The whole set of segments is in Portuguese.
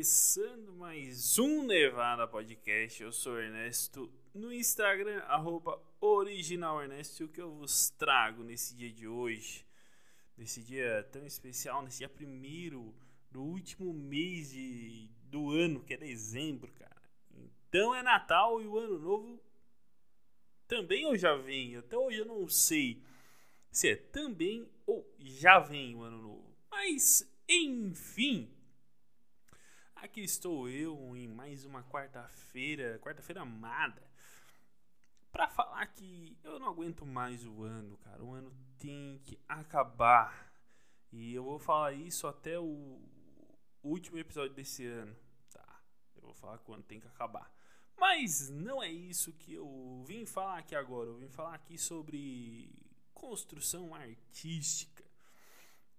começando mais um Nevada Podcast. Eu sou Ernesto no Instagram, arroba originalernesto. Que eu vos trago nesse dia de hoje, nesse dia tão especial, nesse dia primeiro do último mês de, do ano, que é dezembro, cara. Então é Natal e o Ano Novo também ou já vem? Até hoje eu não sei se é também ou já vem o Ano Novo. Mas, enfim Aqui estou eu em mais uma quarta-feira, quarta-feira amada, para falar que eu não aguento mais o ano, cara. O ano tem que acabar. E eu vou falar isso até o último episódio desse ano, tá? Eu vou falar que o ano tem que acabar. Mas não é isso que eu vim falar aqui agora. Eu vim falar aqui sobre construção artística.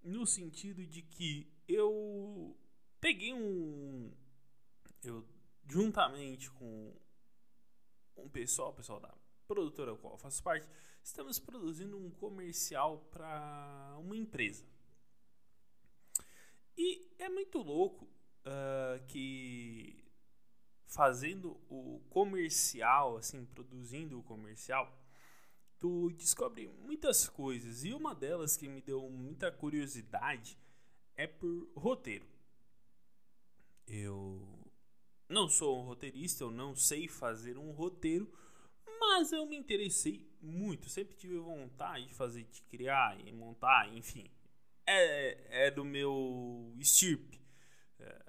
No sentido de que eu peguei um. Eu, juntamente com um pessoal, pessoal da produtora qual eu faço parte, estamos produzindo um comercial para uma empresa. E é muito louco uh, que fazendo o comercial, assim, produzindo o comercial, tu descobre muitas coisas. E uma delas que me deu muita curiosidade é por roteiro. Eu não sou um roteirista, eu não sei fazer um roteiro, mas eu me interessei muito. Sempre tive vontade de fazer, de criar e montar, enfim. É, é do meu estirpe. É,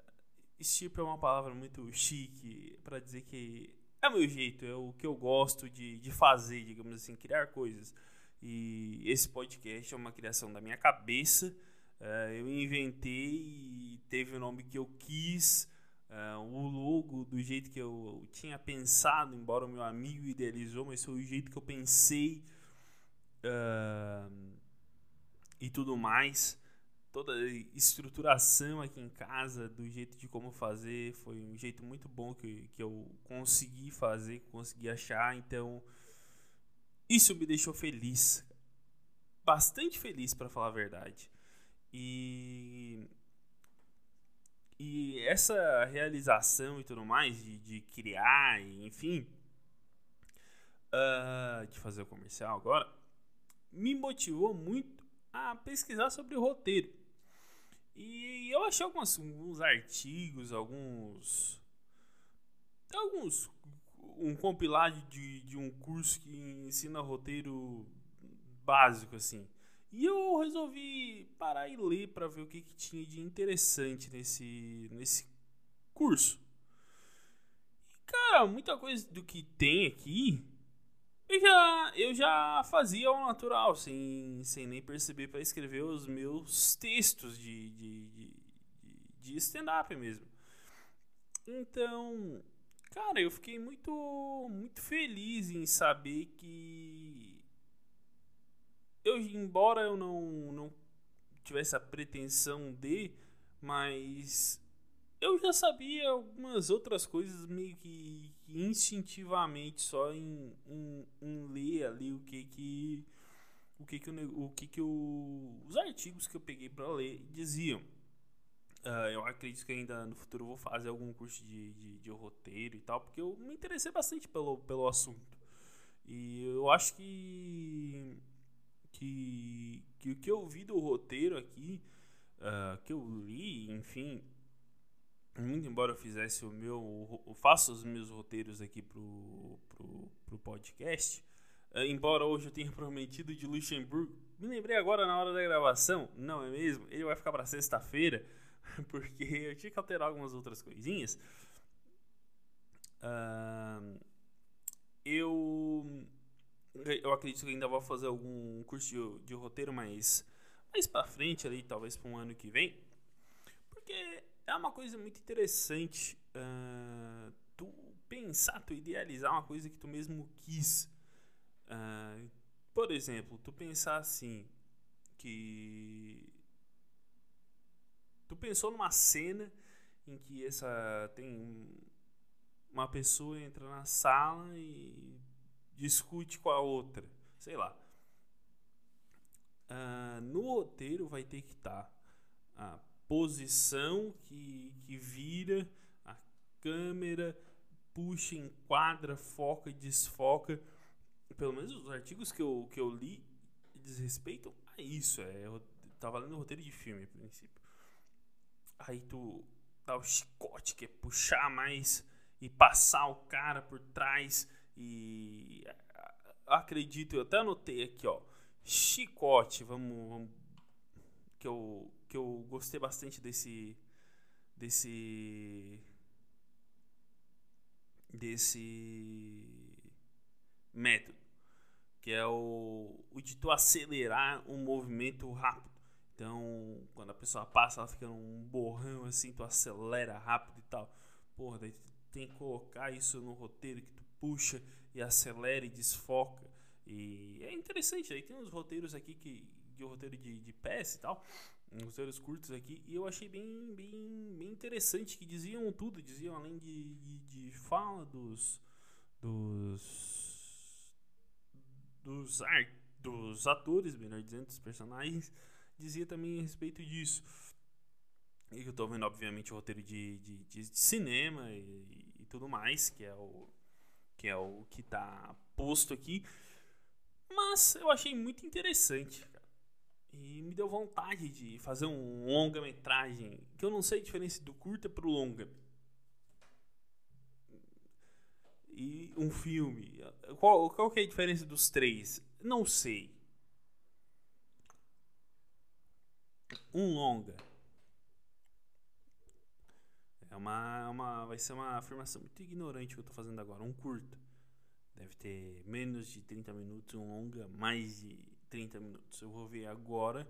estirpe é uma palavra muito chique para dizer que é o meu jeito, é o que eu gosto de, de fazer, digamos assim, criar coisas. E esse podcast é uma criação da minha cabeça Uh, eu inventei e teve o nome que eu quis, uh, o logo do jeito que eu tinha pensado, embora o meu amigo idealizou, mas foi o jeito que eu pensei uh, e tudo mais. Toda a estruturação aqui em casa, do jeito de como fazer, foi um jeito muito bom que, que eu consegui fazer, consegui achar. Então, isso me deixou feliz, bastante feliz para falar a verdade. E e essa realização e tudo mais de, de criar, enfim, uh, de fazer o comercial agora, me motivou muito a pesquisar sobre o roteiro. E eu achei alguns, alguns artigos, alguns. alguns. um compilado de, de um curso que ensina roteiro básico, assim. E eu resolvi parar e ler para ver o que, que tinha de interessante nesse, nesse curso. E, cara, muita coisa do que tem aqui eu já, eu já fazia ao natural, sem, sem nem perceber, para escrever os meus textos de, de, de, de stand-up mesmo. Então, cara, eu fiquei muito, muito feliz em saber que eu, embora eu não, não tivesse a pretensão de, mas eu já sabia algumas outras coisas meio que, instintivamente só em, em, em, ler ali o que que o que que, o, o que, que o, os artigos que eu peguei para ler diziam. Uh, eu acredito que ainda no futuro vou fazer algum curso de, de, de, roteiro e tal, porque eu me interessei bastante pelo, pelo assunto. E eu acho que que, que o que eu vi do roteiro aqui, uh, que eu li, enfim, muito embora eu fizesse o meu, eu faço os meus roteiros aqui pro, pro, pro podcast, uh, embora hoje eu tenha prometido de Luxemburgo, me lembrei agora na hora da gravação, não é mesmo? Ele vai ficar para sexta-feira, porque eu tinha que alterar algumas outras coisinhas. Uh, eu eu acredito que ainda vou fazer algum curso de, de roteiro mais, mais pra frente ali, talvez para um ano que vem. Porque é uma coisa muito interessante uh, tu pensar, tu idealizar uma coisa que tu mesmo quis. Uh, por exemplo, tu pensar assim, que tu pensou numa cena em que essa tem uma pessoa entra na sala e discute com a outra. Sei lá. Uh, no roteiro vai ter que estar tá a posição que, que vira a câmera, puxa, enquadra, foca e desfoca. Pelo menos os artigos que eu, que eu li diz respeito a isso. É, eu tava lendo roteiro de filme, a princípio. Aí tu dá o chicote, que é puxar mais e passar o cara por trás. E acredito, eu até anotei aqui, ó. Chicote, vamos, vamos que eu que eu gostei bastante desse desse desse método, que é o, o de tu acelerar um movimento rápido. Então, quando a pessoa passa, ela fica num borrão assim, tu acelera rápido e tal. Porra, daí tu tem que colocar isso no roteiro que tu puxa e acelera e desfoca. E é interessante, aí tem uns roteiros aqui que de roteiro de, de PS e tal, uns roteiros curtos aqui, e eu achei bem, bem, bem interessante que diziam tudo, diziam além de, de, de fala dos dos dos, atores, melhor dizendo, dos personagens, dizia também a respeito disso. E eu tô vendo, obviamente, o roteiro de, de, de cinema e, e, tudo mais, que é o que é o que tá posto aqui. Mas eu achei muito interessante. E me deu vontade de fazer um longa-metragem, que eu não sei a diferença do curta pro longa. E um filme. Qual, qual que é a diferença dos três? Não sei. Um longa. É uma, uma, vai ser uma afirmação muito ignorante que eu tô fazendo agora. Um curta. Deve ter menos de 30 minutos, um longa mais de 30 minutos. Eu vou ver agora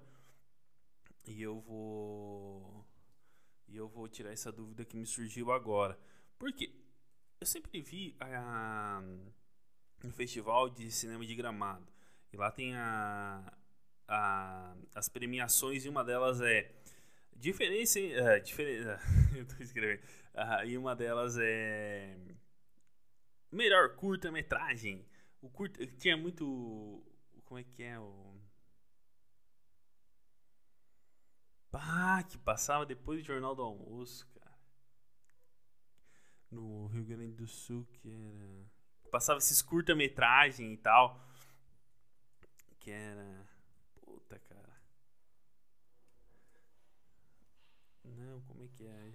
e eu vou e eu vou tirar essa dúvida que me surgiu agora. Por quê? Eu sempre vi a, no festival de cinema de Gramado e lá tem a, a as premiações e uma delas é diferença, uh, diferença eu tô escrevendo. Uh, e uma delas é Melhor curta-metragem. O curta tinha muito. Como é que é o. Pá, que passava depois do Jornal do Almoço, cara. No Rio Grande do Sul, que era. Passava esses curta-metragem e tal. Que era. Puta, cara. Não, como é que é?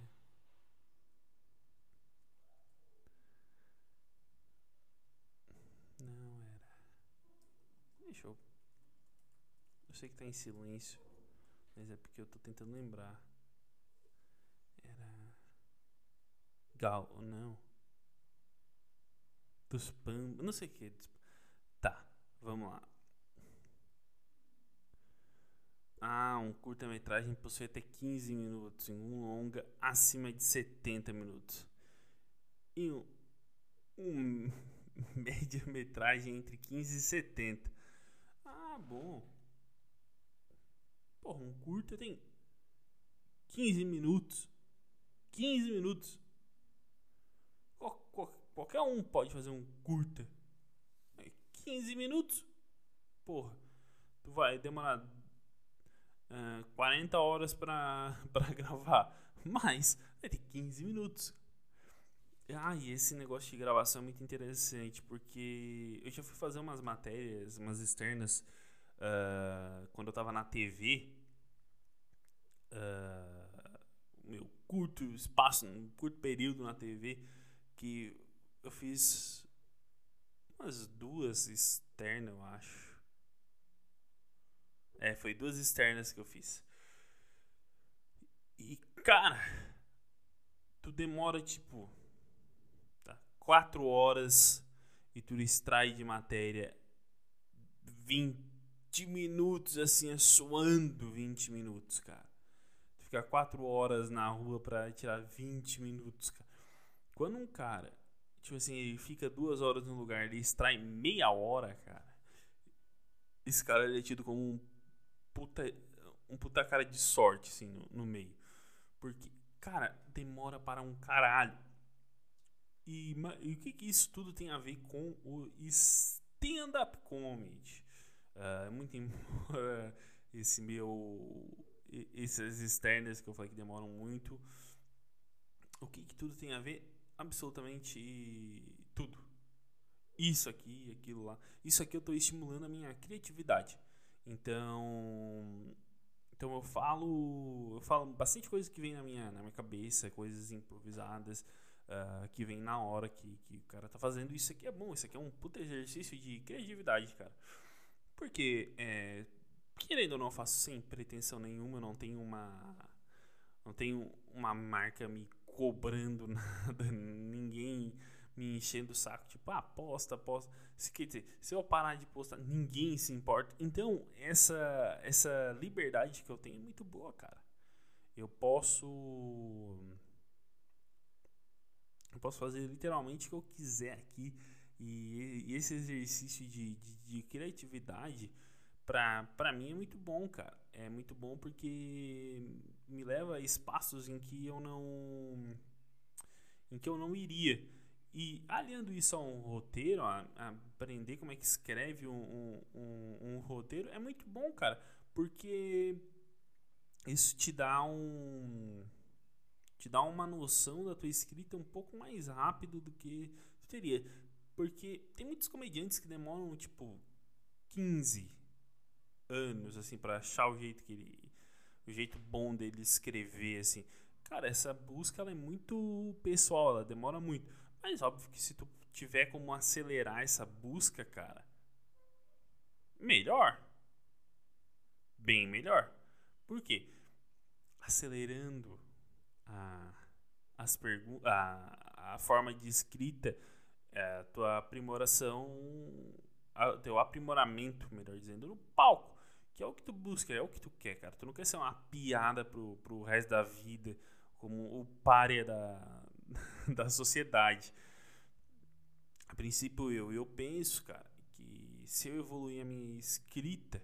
Deixa eu. Eu sei que tá em silêncio, mas é porque eu tô tentando lembrar. Era. Gal, não. Dos Pambas, não sei o que. Tá, vamos lá. Ah, um curta-metragem possui até 15 minutos, em um longa acima de 70 minutos. E um, um média-metragem entre 15 e 70 bom. Porra, um curta tem 15 minutos. 15 minutos. Qual, qual, qualquer um pode fazer um curta. 15 minutos. Porra, tu vai demorar uh, 40 horas pra gravar. Mas vai ter 15 minutos. Ah, e esse negócio de gravação é muito interessante, porque eu já fui fazer umas matérias, umas externas uh, quando eu tava na TV, uh, ah, meu curto espaço, um curto período na TV, que eu fiz umas duas externas, eu acho. É, foi duas externas que eu fiz. E, cara, tu demora tipo tá, quatro horas e tu extrai de matéria 20 20 minutos assim, suando 20 minutos, cara. Ficar 4 horas na rua pra tirar 20 minutos, cara. Quando um cara, tipo assim, ele fica duas horas no lugar, ele extrai meia hora, cara. Esse cara ele é tido como um puta, um puta cara de sorte, assim, no, no meio. Porque, cara, demora para um caralho. E, e, o que, que isso tudo tem a ver com o stand-up comedy? Uh, muito embora esse meu. Essas externas que eu falei que demoram muito. o que, que tudo tem a ver? Absolutamente tudo. Isso aqui, aquilo lá. Isso aqui eu estou estimulando a minha criatividade. Então, então eu falo, eu falo bastante coisa que vem na minha, na minha cabeça, coisas improvisadas, uh, que vem na hora que, que o cara tá fazendo. Isso aqui é bom, isso aqui é um puta exercício de criatividade, cara. Porque, é, querendo ou não, eu faço sem pretensão nenhuma, não tenho uma. Não tenho uma marca me cobrando nada, ninguém me enchendo o saco, tipo, ah, posta, posta. Se, quer dizer, se eu parar de postar, ninguém se importa. Então, essa, essa liberdade que eu tenho é muito boa, cara. Eu posso. Eu posso fazer literalmente o que eu quiser aqui. E, e esse exercício de, de, de criatividade, pra, pra mim, é muito bom, cara. É muito bom porque me leva a espaços em que eu não. em que eu não iria. E aliando isso a um roteiro, a, aprender como é que escreve um, um, um, roteiro, é muito bom, cara. Porque isso te dá um. te dá uma noção da tua escrita um pouco mais rápido do que teria. Porque tem muitos comediantes que demoram, tipo, 15 anos, assim, para achar o jeito que ele. o jeito bom dele escrever, assim. Cara, essa busca ela é muito pessoal, ela demora muito. Mas óbvio que se tu tiver como acelerar essa busca, cara, melhor. Bem melhor. Por quê? Acelerando a, as a, a forma de escrita, é, a tua aprimoração, o teu aprimoramento, melhor dizendo, no palco. Que é o que tu busca, é o que tu quer, cara. Tu não quer ser uma piada pro, pro resto da vida, como o párea da, da sociedade. A princípio, eu, eu penso, cara, que se eu evoluir a minha escrita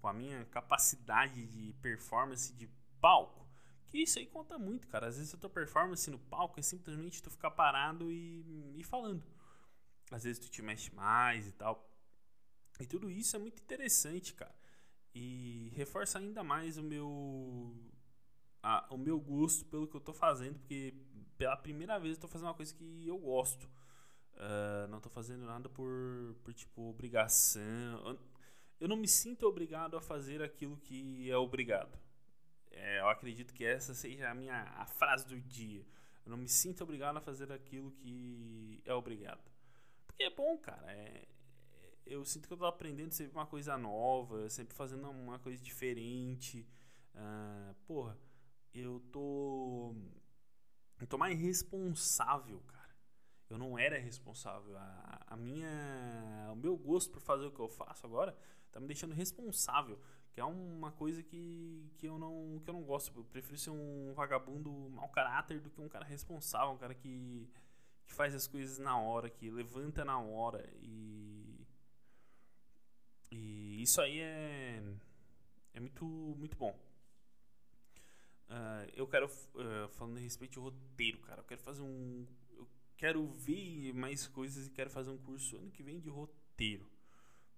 com a minha capacidade de performance de palco, que isso aí conta muito, cara. Às vezes a tua performance no palco é simplesmente tu ficar parado e, e falando. Às vezes tu te mexe mais e tal. E tudo isso é muito interessante, cara. E reforça ainda mais o meu a, o meu gosto pelo que eu tô fazendo, porque pela primeira vez eu tô fazendo uma coisa que eu gosto. Uh, não tô fazendo nada por, por tipo, obrigação. Eu, não me sinto obrigado a fazer aquilo que é obrigado. É, eu acredito que essa seja a minha a frase do dia. Eu não me sinto obrigado a fazer aquilo que é obrigado. Porque é bom, cara. É, eu sinto que eu tô aprendendo sempre uma coisa nova, sempre fazendo uma coisa diferente. Uh, porra, eu tô eu tô mais responsável, cara. Eu não era responsável. A, a minha, o meu gosto por fazer o que eu faço agora tá me deixando responsável, que é uma coisa que, que eu não que eu não gosto. Eu prefiro ser um vagabundo mau caráter do que um cara responsável, um cara que que faz as coisas na hora, que levanta na hora e e isso aí é é muito muito bom. Uh, eu quero, uh, falando a respeito de roteiro, cara, eu quero fazer um. Eu quero ver mais coisas e quero fazer um curso ano que vem de roteiro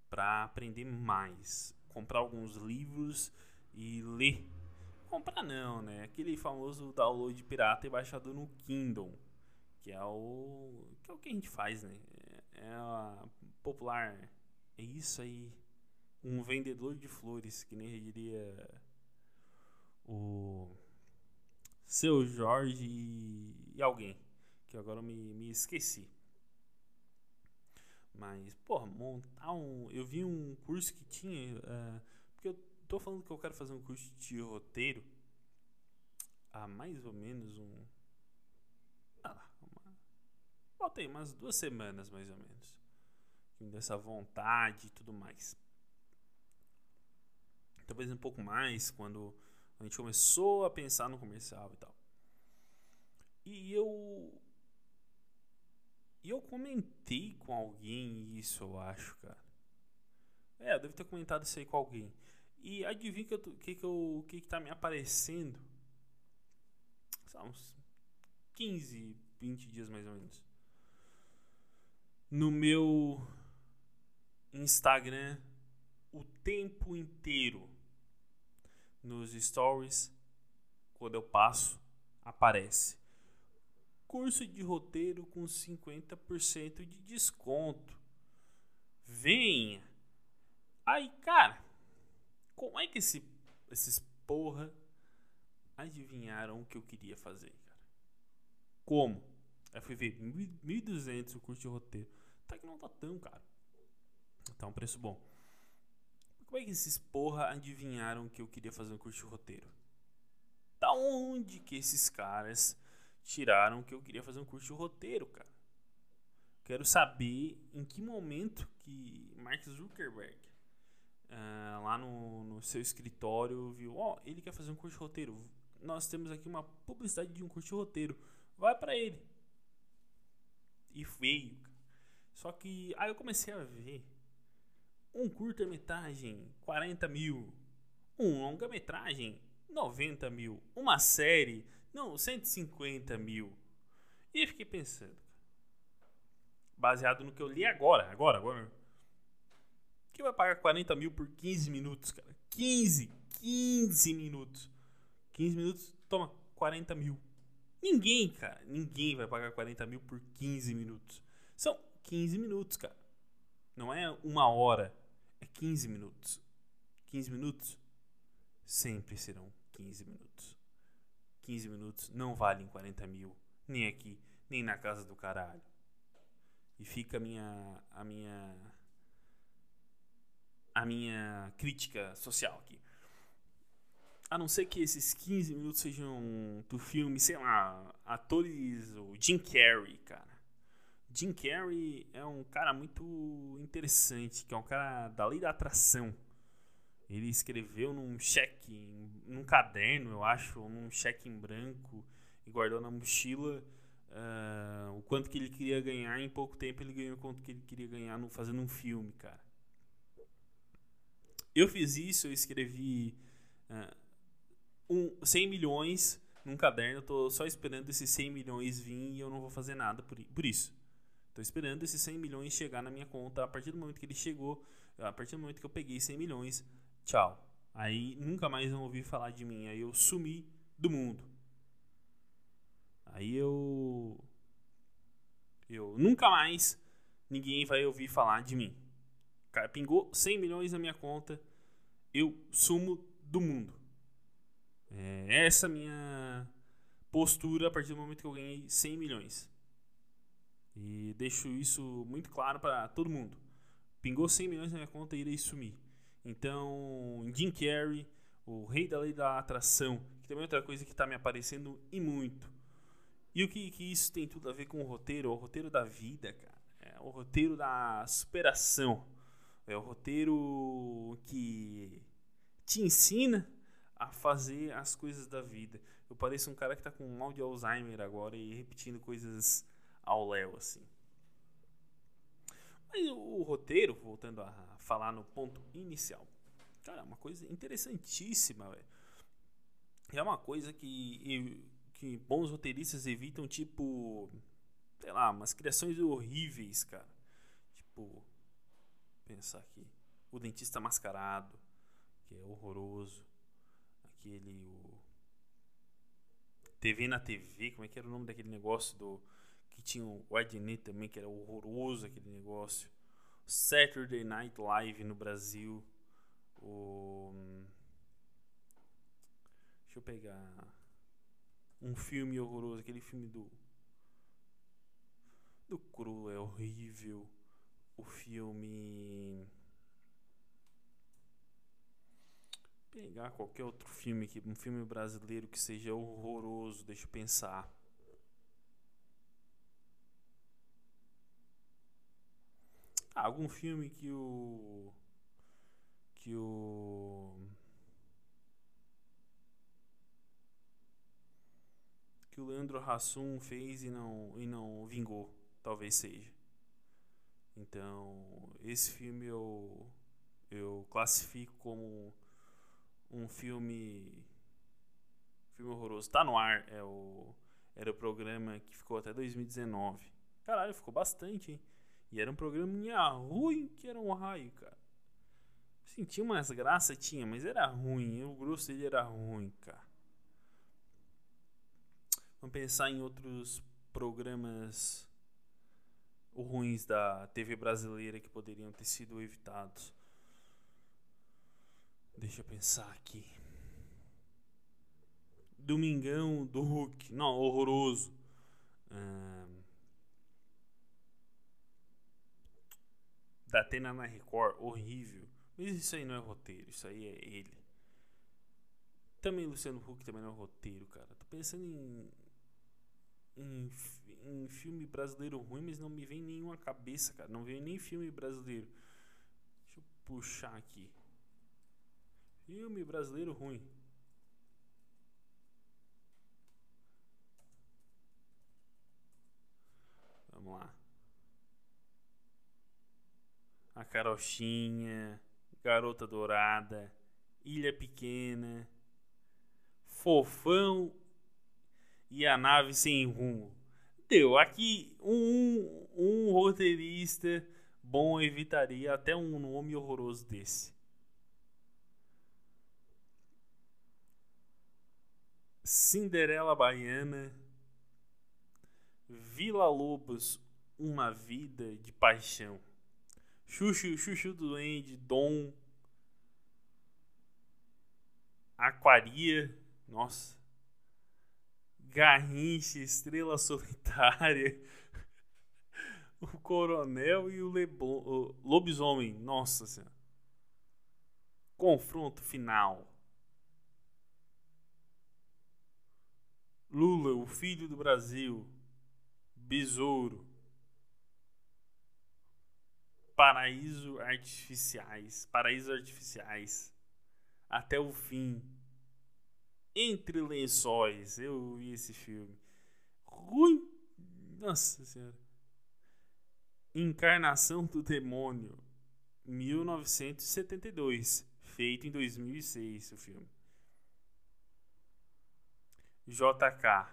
para aprender mais. Comprar alguns livros e ler. Comprar não, né? Aquele famoso download pirata e baixador no Kindle, que é o que é o que a gente faz, né? É, é a popular. É isso aí. Um vendedor de flores, que nem diria o seu Jorge e, alguém, que agora eu me, me esqueci. Mas, porra, montar um. Eu vi um curso que tinha. Uh, porque eu tô falando que eu quero fazer um curso de roteiro há mais ou menos um. Ah, uma, botei umas duas semanas mais ou menos. Dessa vontade e tudo mais. Talvez um pouco mais quando a gente começou a pensar no comercial e tal. E eu. E eu comentei com alguém isso, eu acho, cara. É, eu devo ter comentado isso aí com alguém. E adivinha o que, que, que, que, que tá me aparecendo? Uns 15, 20 dias mais ou menos. No meu Instagram o tempo inteiro nos stories, quando eu passo, aparece. curso de roteiro com 50% de desconto. Venha! Aí, cara, como é que esse, esses porra adivinharam o que eu queria fazer, cara? Como? Aí fui ver 1.200 o curso de roteiro. Tá que não tá tão caro. Tá um preço bom. Como é que esses porra adivinharam que eu queria fazer um curso de roteiro? Da onde que esses caras tiraram que eu queria fazer um curso de roteiro, cara? Quero saber em que momento que Mark Zuckerberg, uh, lá no, no, seu escritório, viu: Ó, oh, ele quer fazer um curso de roteiro. Nós temos aqui uma publicidade de um curso de roteiro. Vai para ele. E veio. Só que aí eu comecei a ver um curta-metragem, 40 mil. Um longa-metragem, 90 mil. Uma série, não, 150 mil. E eu fiquei pensando, baseado no que eu li agora, agora, agora. Que vai pagar 40 mil por 15 minutos, cara? 15, 15 minutos. 15 minutos, toma, 40 mil. Ninguém, cara, ninguém vai pagar 40 mil por 15 minutos. São 15 minutos, cara. Não é uma hora, 15 minutos. 15 minutos sempre serão 15 minutos. 15 minutos não valem 40 mil, nem aqui, nem na casa do caralho. E fica a minha, a minha, a minha crítica social aqui. A não ser que esses 15 minutos sejam do filme, sei lá, atores, o Jim Carrey, cara. Jim Carrey é um cara muito interessante, que é um cara da lei da atração. Ele escreveu num cheque, num caderno, eu acho, num cheque em branco, e guardou na mochila uh, o quanto que ele queria ganhar. Em pouco tempo ele ganhou o quanto que ele queria ganhar no, fazendo um filme, cara. Eu fiz isso, eu escrevi uh, um, 100 milhões num caderno. Eu tô só esperando esses 100 milhões vir e eu não vou fazer nada por, por isso. Tô esperando esses 100 milhões chegar na minha conta. A partir do momento que ele chegou, a partir do momento que eu peguei 100 milhões, tchau. Aí nunca mais vão ouvir falar de mim. Aí eu sumi do mundo. Aí eu. Eu nunca mais ninguém vai ouvir falar de mim. Cara, pingou 100 milhões na minha conta. Eu sumo do mundo. É essa minha postura a partir do momento que eu ganhei 100 milhões. E deixo isso muito claro para todo mundo. Pingou 100 milhões na minha conta e irei sumir. Então, Jim Carrey, o rei da lei da atração, que também é outra coisa que está me aparecendo e muito. E o que, que isso tem tudo a ver com o roteiro? O roteiro da vida, cara. É o roteiro da superação. É o roteiro que te ensina a fazer as coisas da vida. Eu pareço um cara que está com mal de Alzheimer agora e repetindo coisas ao Léo, assim. Mas o roteiro, voltando a falar no ponto inicial, cara, é uma coisa interessantíssima, velho. É uma coisa que, que bons roteiristas evitam, tipo, sei lá, umas criações horríveis, cara. Tipo, pensar aqui, o dentista mascarado, que é horroroso. Aquele, o TV na TV, como é que era o nome daquele negócio do que tinha o Adnet também, que era horroroso aquele negócio. Saturday Night Live no Brasil. O... Deixa eu pegar um filme horroroso, aquele filme do do Cru é horrível. O filme pegar qualquer outro filme aqui, um filme brasileiro que seja horroroso, deixa eu pensar. Ah, algum filme que o. Que o. Que o Leandro Hassum fez e não, e não vingou. Talvez seja. Então, esse filme eu, eu classifico como um filme. Filme horroroso. Tá no ar. É o, era o programa que ficou até 2019. Caralho, ficou bastante, hein? E era um programinha ruim que era um raio, cara. Assim, tinha umas graças, tinha, mas era ruim. O grosso dele era ruim, cara. Vamos pensar em outros programas ruins da TV brasileira que poderiam ter sido evitados. Deixa eu pensar aqui. Domingão do Hulk. Não, horroroso. Da Atena na Record, horrível. Mas isso aí não é roteiro, isso aí é ele. Também Luciano Huck também não é roteiro, cara. Tô pensando em, em, em filme brasileiro ruim, mas não me vem nenhuma cabeça, cara. Não vem nem filme brasileiro. Deixa eu puxar aqui. Filme brasileiro ruim. Vamos lá. A Carochinha, Garota Dourada, Ilha Pequena, Fofão e a Nave Sem Rumo. Deu. Aqui um, um roteirista bom evitaria até um nome horroroso desse. Cinderela Baiana, Vila Lobos, Uma Vida de Paixão, Xuxu, Xuxu do Duende, Dom, Aquaria, nossa, Garrincha, Estrela Solitária, o Coronel e o, Leblon, o Lobisomem, nossa senhora. Confronto final. Lula, o filho do Brasil. Besouro. Paraíso artificiais. Paraísos artificiais. Até o fim. Entre lençóis. Eu vi esse filme. Ruim. Nossa Senhora. Encarnação do Demônio. 1972. Feito em 2006 o filme. JK.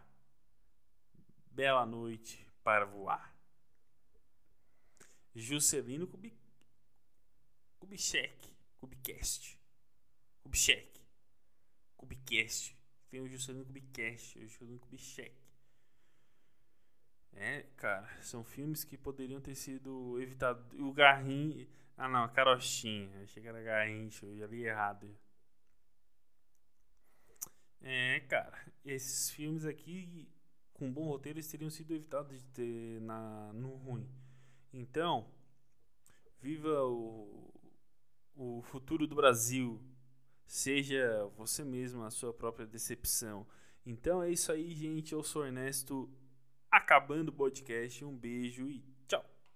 Bela noite para voar. Juscelino Kubitschek. Kubicast. Kubitschek. Kubicast. Tem o Juscelino Kubicast. O Juscelino Kubitschek. É, cara, são filmes que poderiam ter sido evitados. O Garrinho. Ah, não, a Carochinha. Achei que era Garrincha, eu li errado. É, cara, esses filmes aqui com bom roteiro eles teriam sido evitados de ter na, no ruim. Então, viva o, o futuro do Brasil. Seja você mesmo a sua própria decepção. Então é isso aí, gente. Eu sou Ernesto, acabando o podcast. Um beijo e